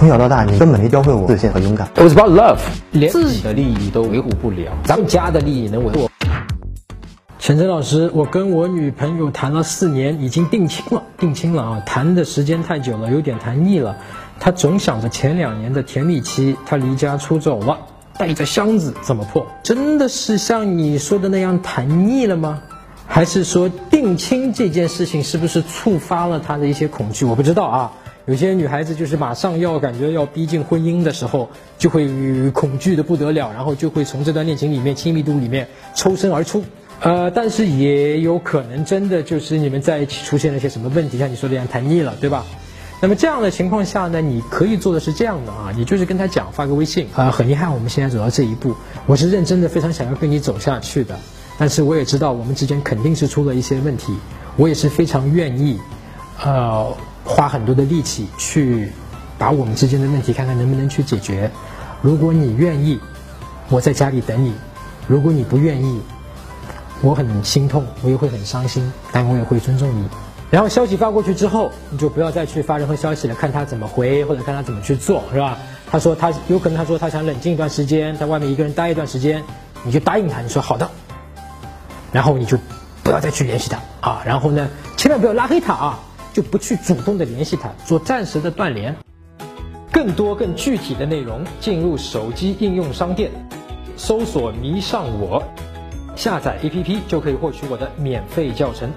从小到大，你根本没教会我自信和勇敢。It was about love，连自己的利益都维护不了，咱们家的利益能维护？陈真老师，我跟我女朋友谈了四年，已经定亲了，定亲了啊！谈的时间太久了，有点谈腻了。她总想着前两年的甜蜜期，她离家出走了，带着箱子怎么破？真的是像你说的那样谈腻了吗？还是说定亲这件事情是不是触发了她的一些恐惧？我不知道啊。有些女孩子就是马上要感觉要逼近婚姻的时候，就会恐惧的不得了，然后就会从这段恋情里面亲密度里面抽身而出。呃，但是也有可能真的就是你们在一起出现了一些什么问题，像你说的一样谈腻了，对吧？那么这样的情况下呢，你可以做的是这样的啊，你就是跟他讲，发个微信啊，很遗憾我们现在走到这一步，我是认真的，非常想要跟你走下去的，但是我也知道我们之间肯定是出了一些问题，我也是非常愿意，呃，花很多的力气去把我们之间的问题看看能不能去解决。如果你愿意，我在家里等你；如果你不愿意，我很心痛，我也会很伤心，但我也会尊重你。然后消息发过去之后，你就不要再去发任何消息了，看他怎么回，或者看他怎么去做，是吧？他说他有可能他说他想冷静一段时间，在外面一个人待一段时间，你就答应他，你说好的。然后你就不要再去联系他啊，然后呢，千万不要拉黑他啊，就不去主动的联系他，做暂时的断联。更多更具体的内容，进入手机应用商店，搜索“迷上我”。下载 APP 就可以获取我的免费教程。